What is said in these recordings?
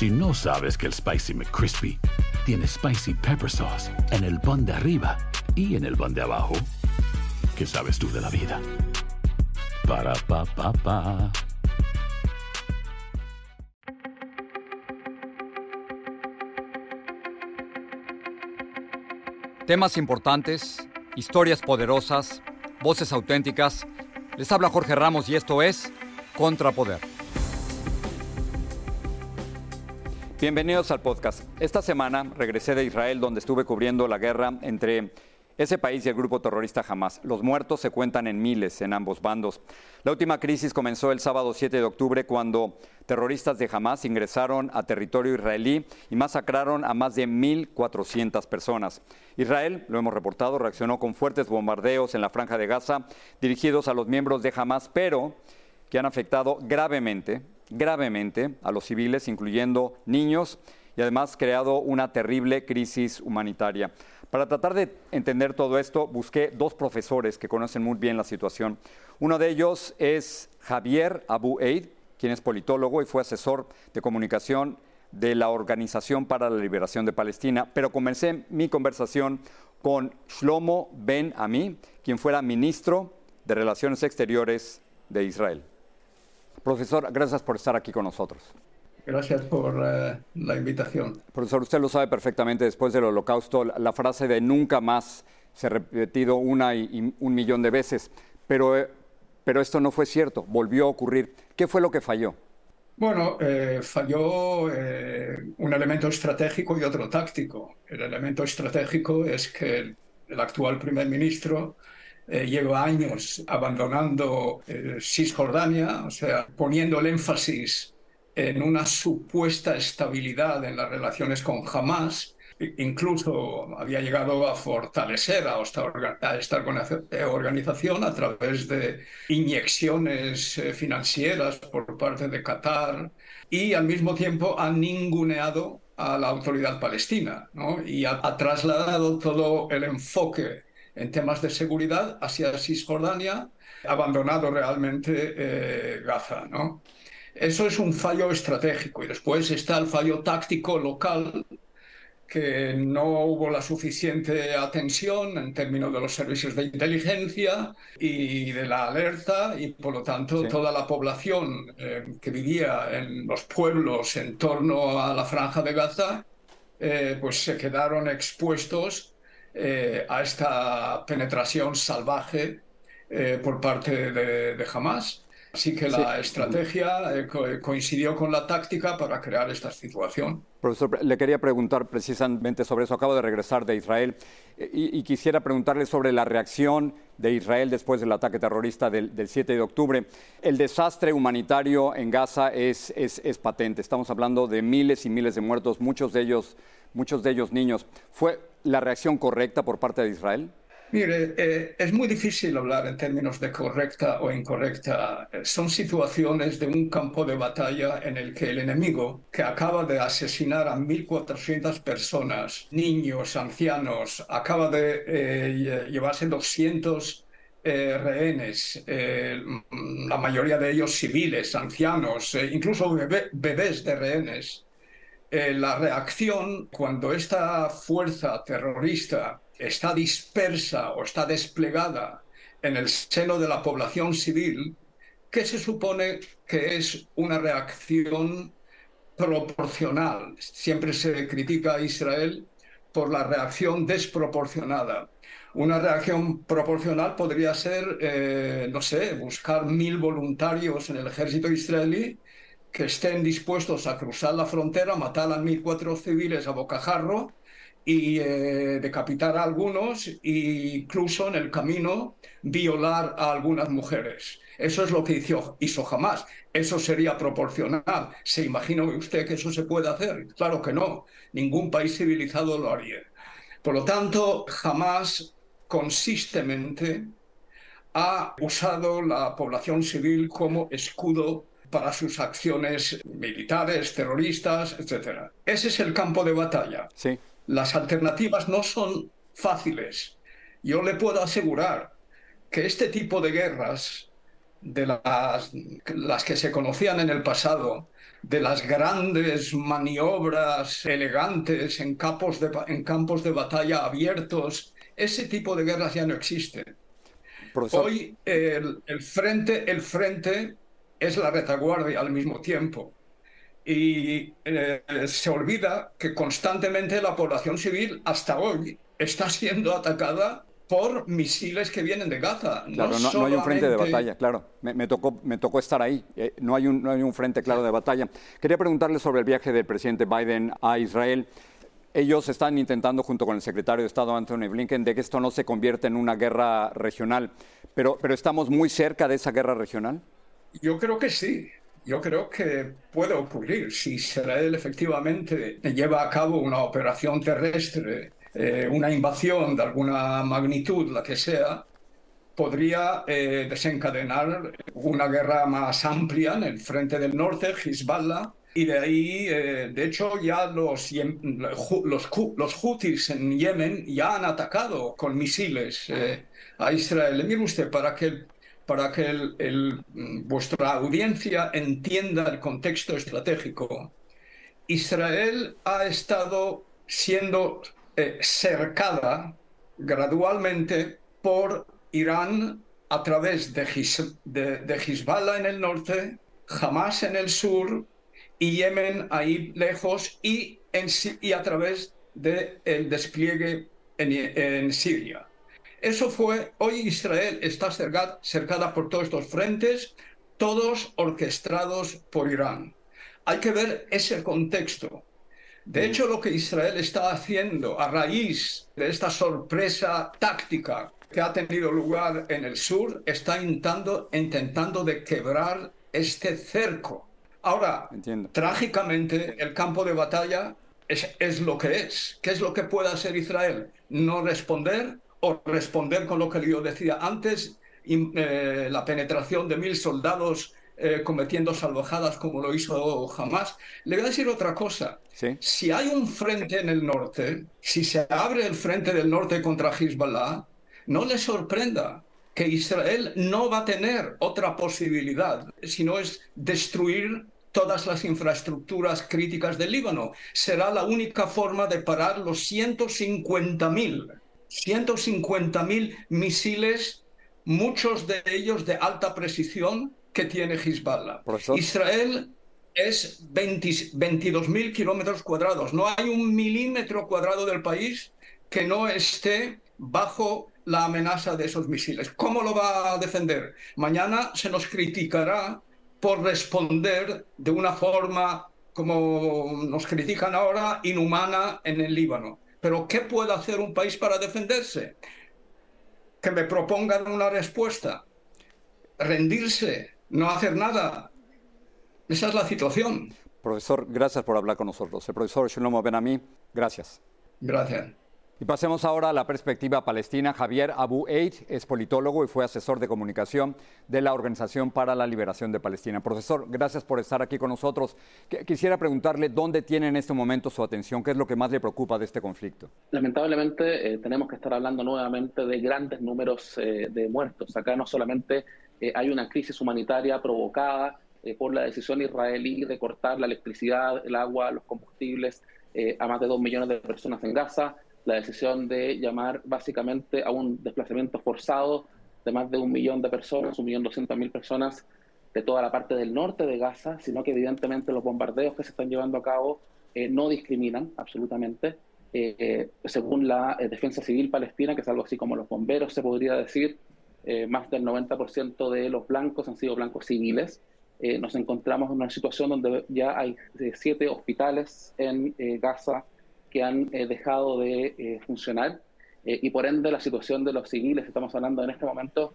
Si no sabes que el Spicy McCrispy tiene Spicy Pepper Sauce en el pan de arriba y en el pan de abajo, ¿qué sabes tú de la vida? Para, pa, pa, pa. Temas importantes, historias poderosas, voces auténticas. Les habla Jorge Ramos y esto es Contrapoder. Bienvenidos al podcast. Esta semana regresé de Israel donde estuve cubriendo la guerra entre ese país y el grupo terrorista Hamas. Los muertos se cuentan en miles en ambos bandos. La última crisis comenzó el sábado 7 de octubre cuando terroristas de Hamas ingresaron a territorio israelí y masacraron a más de 1.400 personas. Israel, lo hemos reportado, reaccionó con fuertes bombardeos en la franja de Gaza dirigidos a los miembros de Hamas, pero que han afectado gravemente, gravemente a los civiles, incluyendo niños, y además creado una terrible crisis humanitaria. Para tratar de entender todo esto, busqué dos profesores que conocen muy bien la situación. Uno de ellos es Javier Abu Eid, quien es politólogo y fue asesor de comunicación de la Organización para la Liberación de Palestina, pero comencé mi conversación con Shlomo Ben Ami, quien fuera ministro de Relaciones Exteriores de Israel. Profesor, gracias por estar aquí con nosotros. Gracias por eh, la invitación. Profesor, usted lo sabe perfectamente, después del holocausto, la, frase de nunca más se ha repetido una y, un millón de veces, pero, eh, pero esto no fue cierto, volvió a ocurrir. ¿Qué fue lo que falló? Bueno, eh, falló un elemento estratégico y otro táctico. El elemento estratégico es que el, el actual primer ministro lleva años abandonando Cisjordania, o sea, poniendo el énfasis en una supuesta estabilidad en las relaciones con Hamas, incluso había llegado a fortalecer a esta, eh, organización a través de inyecciones eh, financieras por parte de Qatar y al mismo tiempo ha ninguneado a la autoridad palestina y ha, trasladado todo el enfoque en temas de seguridad hacia Cisjordania, abandonado realmente eh, Gaza. ¿no? Eso es un fallo estratégico y después está el fallo táctico local que no hubo la suficiente atención en términos de los servicios de inteligencia y de la alerta y por lo tanto toda la población eh, que vivía en los pueblos en torno a la franja de Gaza eh, pues se quedaron expuestos eh, a esta penetración salvaje por parte de, de Hamas. Así que la estrategia eh, coincidió con la táctica para crear esta situación. Profesor, le quería preguntar precisamente sobre eso. Acabo de regresar de Israel eh, y, quisiera preguntarle sobre la reacción de Israel después del ataque terrorista del, 7 de octubre. El desastre humanitario en Gaza es, es, es, patente. Estamos hablando de miles y miles de muertos, muchos de ellos, muchos de ellos niños. ¿Fue la reacción correcta por parte de Israel? Mire, eh, es muy difícil hablar en términos de correcta o incorrecta. Son situaciones de un campo de batalla en el que el enemigo, que acaba de asesinar a 1.400 personas, niños, ancianos, acaba de eh, llevarse 200 eh, rehenes, la mayoría de ellos civiles, ancianos, incluso bebés de rehenes. La reacción cuando esta fuerza terrorista está dispersa o está desplegada en el seno de la población civil, que se supone que es una reacción proporcional. Siempre se critica a Israel por la reacción desproporcionada. Una reacción proporcional podría ser, eh, no sé, buscar mil voluntarios en el ejército israelí que estén dispuestos a cruzar la frontera, matar a mil cuatro civiles a bocajarro y eh, decapitar a algunos e incluso en el camino violar a algunas mujeres. Eso es lo que hizo, hizo jamás. Eso sería proporcional. ¿Se imagina usted que eso se puede hacer? Claro que no. Ningún país civilizado lo haría. Por lo tanto, jamás consistentemente ha usado la población civil como escudo para sus acciones militares, terroristas, etc. Ese es el campo de batalla. Sí. Las alternativas no son fáciles. Yo le puedo asegurar que este tipo de guerras, de las, las que se conocían en el pasado, de las grandes maniobras elegantes en campos de, en campos de batalla abiertos. Ese tipo de guerras ya no existen. Hoy el, frente, el frente es la retaguardia al mismo tiempo. Y eh, se olvida que constantemente la población civil hasta hoy está siendo atacada por misiles que vienen de Gaza. Claro, no, hay un frente de batalla, claro. Me, tocó, me tocó estar ahí. Eh, no, hay un, no hay un frente claro de batalla. Quería preguntarle sobre el viaje del presidente Biden a Israel. Ellos están intentando, junto con el secretario de Estado Anthony Blinken, de que esto no se convierta en una guerra regional. Pero, pero ¿estamos muy cerca de esa guerra regional? Yo creo que sí. Yo creo que puede ocurrir si Israel efectivamente lleva a cabo una operación terrestre eh, una invasión de alguna magnitud, la que sea, podría eh, desencadenar una guerra más amplia en el frente del norte, Hezbollah, y de ahí, eh, de hecho, ya los, los, los Houthis en Yemen ya han atacado con misiles a Israel. Mire usted, para que, para que el, vuestra audiencia entienda el contexto estratégico, Israel ha estado siendo eh, cercada gradualmente por Irán a través de, de, Hezbollah en el norte, Hamas en el sur y Yemen ahí lejos y a través del despliegue en, Siria. Eso fue, hoy Israel está cercada, cercada por todos estos frentes, todos orquestados por Irán. Hay que ver ese contexto. De hecho, lo que Israel está haciendo a raíz de esta sorpresa táctica que ha tenido lugar en el sur, está intentando, intentando de quebrar este cerco. Ahora, trágicamente, el campo de batalla es, lo que es. ¿Qué es lo que puede hacer Israel? No responder o responder con lo que yo decía antes, eh, la penetración de mil soldados eh, cometiendo salvajadas como lo hizo jamás. Le voy a decir otra cosa. Si hay un frente en el norte, si se abre el frente del norte contra Hezbollah, no le sorprenda que Israel no va a tener otra posibilidad, sino es destruir todas las infraestructuras críticas del Líbano. Será la única forma de parar los 150.000, 150.000 misiles, muchos de ellos de alta precisión, que tiene Hezbollah. Israel es 22.000 kilómetros cuadrados. No hay un milímetro cuadrado del país que no esté bajo la amenaza de esos misiles. ¿Cómo lo va a defender? Mañana se nos criticará por responder de una forma, como nos critican ahora, inhumana en el Líbano. Pero ¿qué puede hacer un país para defenderse? Que me propongan una respuesta. Rendirse, no hacer nada. Esa es la situación. Profesor, gracias por hablar con nosotros. El profesor Shlomo Benami, gracias. Gracias. Y pasemos ahora a la perspectiva palestina. Javier Abu Eid es politólogo y fue asesor de comunicación de la Organización para la Liberación de Palestina. Profesor, gracias por estar aquí con nosotros. Quisiera preguntarle dónde tiene en este momento su atención, qué es lo que más le preocupa de este conflicto. Lamentablemente eh, tenemos que estar hablando nuevamente de grandes números eh, de muertos. Acá no solamente eh, hay una crisis humanitaria provocada por la decisión israelí de cortar la electricidad, el agua, los combustibles a más de dos millones de personas en Gaza, la decisión de llamar básicamente a un desplazamiento forzado de más de un millón de personas, un millón doscientas mil personas de toda la parte del norte de Gaza, sino que evidentemente los bombardeos que se están llevando a cabo no discriminan absolutamente. según la Defensa Civil Palestina, que es algo así como los bomberos, se podría decir, eh, más del 90% de los blancos han sido blancos civiles. Eh, nos encontramos en una situación donde ya hay eh, siete hospitales en Gaza que han dejado de funcionar y por ende la situación de los civiles, estamos hablando en este momento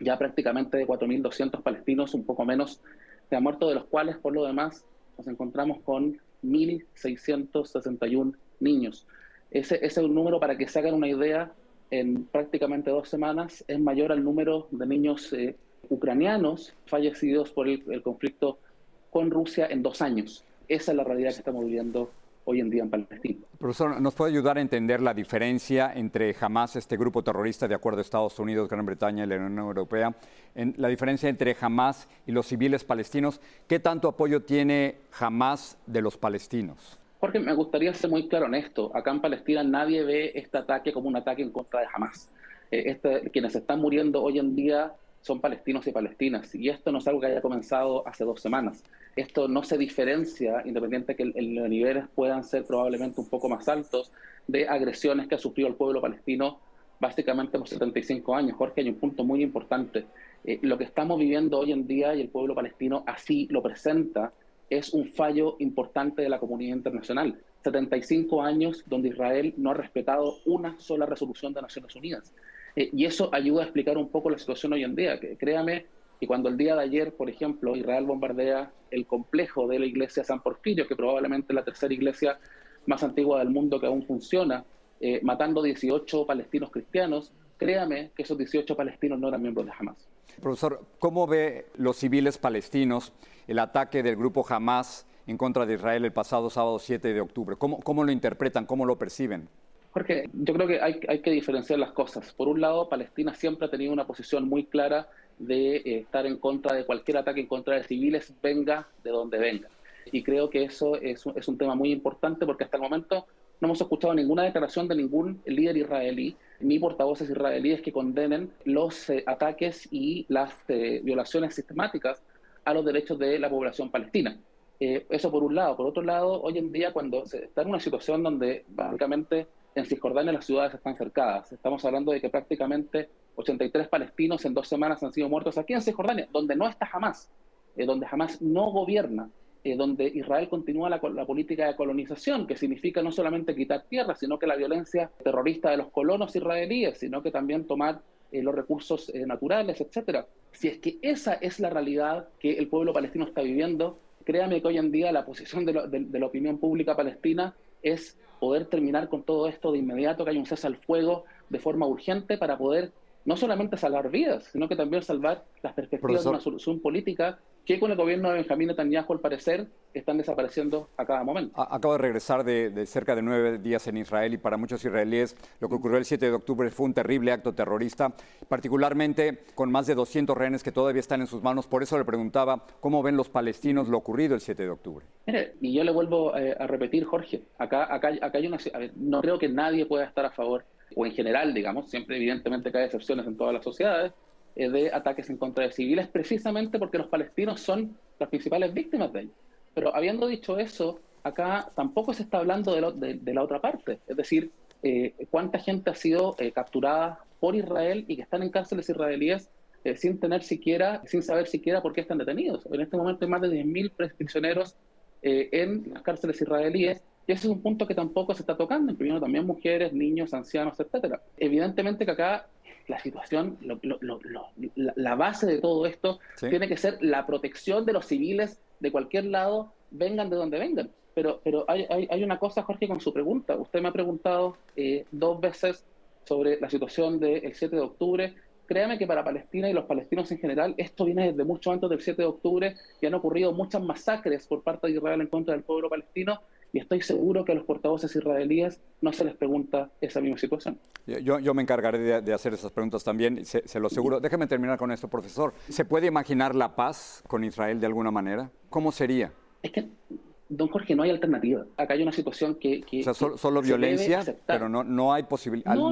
ya prácticamente de 4.200 palestinos, un poco menos, se han muerto, de los cuales por lo demás nos encontramos con 1.661 niños. Ese, es un número para que se hagan una idea en prácticamente dos semanas es mayor al número de niños eh, ucranianos fallecidos por el, conflicto con Rusia en dos años. Esa es la realidad que estamos viviendo hoy en día en Palestina. Profesor, ¿nos puede ayudar a entender la diferencia entre Hamas, este grupo terrorista de acuerdo a Estados Unidos, Gran Bretaña y la Unión Europea, en la diferencia entre Hamas y los civiles palestinos? ¿Qué tanto apoyo tiene Hamas de los palestinos? Jorge, me gustaría ser muy claro en esto. Acá en Palestina nadie ve este ataque como un ataque en contra de Hamas. Eh, este, quienes están muriendo hoy en día son palestinos y palestinas. Y esto no es algo que haya comenzado hace dos semanas. Esto no se diferencia, independiente que los niveles puedan ser probablemente un poco más altos, de agresiones que ha sufrido el pueblo palestino básicamente por 75 años. Jorge, hay un punto muy importante. Eh, lo que estamos viviendo hoy en día y el pueblo palestino así lo presenta es un fallo importante de la comunidad internacional. 75 años donde Israel no ha respetado una sola resolución de Naciones Unidas. Eh, y eso ayuda a explicar un poco la situación hoy en día. Que, créame que cuando el día de ayer, por ejemplo, Israel bombardea el complejo de la iglesia San Porfirio, que probablemente es la tercera iglesia más antigua del mundo que aún funciona, eh, matando 18 palestinos cristianos, créame que esos 18 palestinos no eran miembros de Hamas. Profesor, ¿cómo ve los civiles palestinos el ataque del grupo Hamas en contra de Israel el pasado sábado 7 de octubre? ¿Cómo, cómo lo interpretan? ¿Cómo lo perciben? Porque yo creo que hay, que diferenciar las cosas. Por un lado, Palestina siempre ha tenido una posición muy clara de eh, estar en contra de cualquier ataque en contra de civiles, venga de donde venga. Y creo que eso es un, tema muy importante porque hasta el momento no hemos escuchado ninguna declaración de ningún líder israelí ni portavoces israelíes que condenen los eh, ataques y las eh, violaciones sistemáticas a los derechos de la población palestina. eso por un lado. Por otro lado, hoy en día cuando se está en una situación donde básicamente en Cisjordania las ciudades están cercadas. Estamos hablando de que prácticamente 83 palestinos en dos semanas han sido muertos aquí en Cisjordania, donde no está jamás, eh, donde jamás no gobierna, eh, donde Israel continúa la, política de colonización, que significa no solamente quitar tierra, sino que la violencia terrorista de los colonos israelíes, sino que también tomar eh, los recursos naturales, etcétera. Si es que esa es la realidad que el pueblo palestino está viviendo, créame que hoy en día la posición de la opinión pública palestina es poder terminar con todo esto de inmediato, que haya un cese al fuego de forma urgente para poder no solamente salvar vidas, sino que también salvar las perspectivas de una solución política que con el gobierno de Benjamín Netanyahu, al parecer, están desapareciendo a cada momento. Acabo de regresar de, cerca de nueve días en Israel y para muchos israelíes lo que ocurrió el 7 de octubre fue un terrible acto terrorista, particularmente con más de 200 rehenes que todavía están en sus manos. Por eso le preguntaba cómo ven los palestinos lo ocurrido el 7 de octubre. Mire, y yo le vuelvo eh, a repetir, Jorge, acá, acá, acá hay una... no creo que nadie pueda estar a favor o en general, digamos, siempre evidentemente que hay excepciones en todas las sociedades, eh, de ataques en contra de civiles, precisamente porque los palestinos son las principales víctimas de ellos. Pero habiendo dicho eso, acá tampoco se está hablando de, la otra parte, es decir, eh, cuánta gente ha sido eh, capturada por Israel y que están en cárceles israelíes sin tener siquiera, sin saber siquiera por qué están detenidos. En este momento hay más de 10.000 prisioneros en las cárceles israelíes y ese es un punto que tampoco se está tocando, incluyendo también mujeres, niños, ancianos, etcétera. Evidentemente que acá la situación, la, base de todo esto tiene que ser la protección de los civiles de cualquier lado, vengan de donde vengan. Pero, pero hay, hay, una cosa, Jorge, con su pregunta. Usted me ha preguntado eh, dos veces sobre la situación del 7 de octubre. Créame que para Palestina y los palestinos en general, esto viene desde mucho antes del 7 de octubre y han ocurrido muchas masacres por parte de Israel en contra del pueblo palestino y estoy seguro que a los portavoces israelíes no se les pregunta esa misma situación. Yo, yo me encargaré de, hacer esas preguntas también, se, lo aseguro. Déjeme terminar con esto, profesor. ¿Se puede imaginar la paz con Israel de alguna manera? ¿Cómo sería? Es que, don Jorge, no hay alternativa. Acá hay una situación que... o sea, solo, violencia, pero no, no hay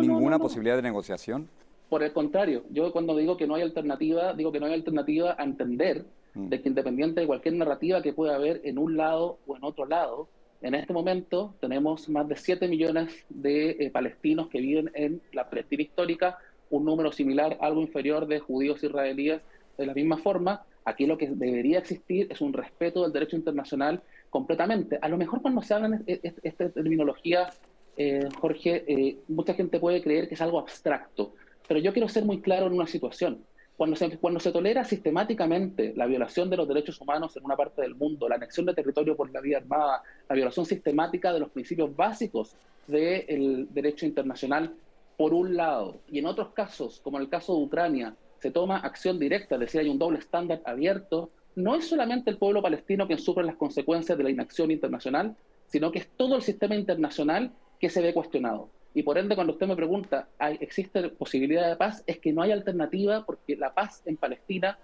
ninguna posibilidad de negociación. Por el contrario, yo cuando digo que no hay alternativa, digo que no hay alternativa a entender mm. de que independiente de cualquier narrativa que pueda haber en un lado o en otro lado, en este momento tenemos más de 7 millones de eh, palestinos que viven en la Palestina histórica, un número similar, algo inferior de judíos israelíes de la misma forma. Aquí lo que debería existir es un respeto del derecho internacional completamente. A lo mejor cuando se habla de esta terminología, eh, Jorge, eh, mucha gente puede creer que es algo abstracto, pero yo quiero ser muy claro en una situación. Cuando se, cuando se tolera sistemáticamente la violación de los derechos humanos en una parte del mundo, la anexión de territorio por la vía armada, la violación sistemática de los principios básicos del derecho internacional, por un lado, y en otros casos, como el caso de Ucrania, se toma acción directa, es decir, hay un doble estándar abierto, no es solamente el pueblo palestino quien sufre las consecuencias de la inacción internacional, sino que es todo el sistema internacional que se ve cuestionado. Y por ende, cuando usted me pregunta, ¿existe posibilidad de paz? Es que no hay alternativa porque la paz en Palestina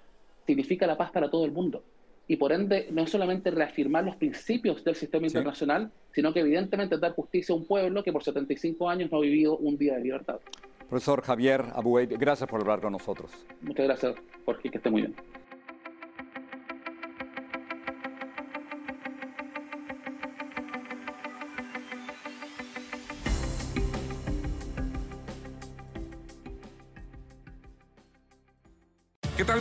significa la paz para todo el mundo. Y por ende, no solamente reafirmar los principios del sistema internacional, sino que evidentemente dar justicia a un pueblo que por 75 años no ha vivido un día de libertad. Profesor Javier Abueid, gracias por hablar con nosotros. Muchas gracias, Jorge, que esté muy bien.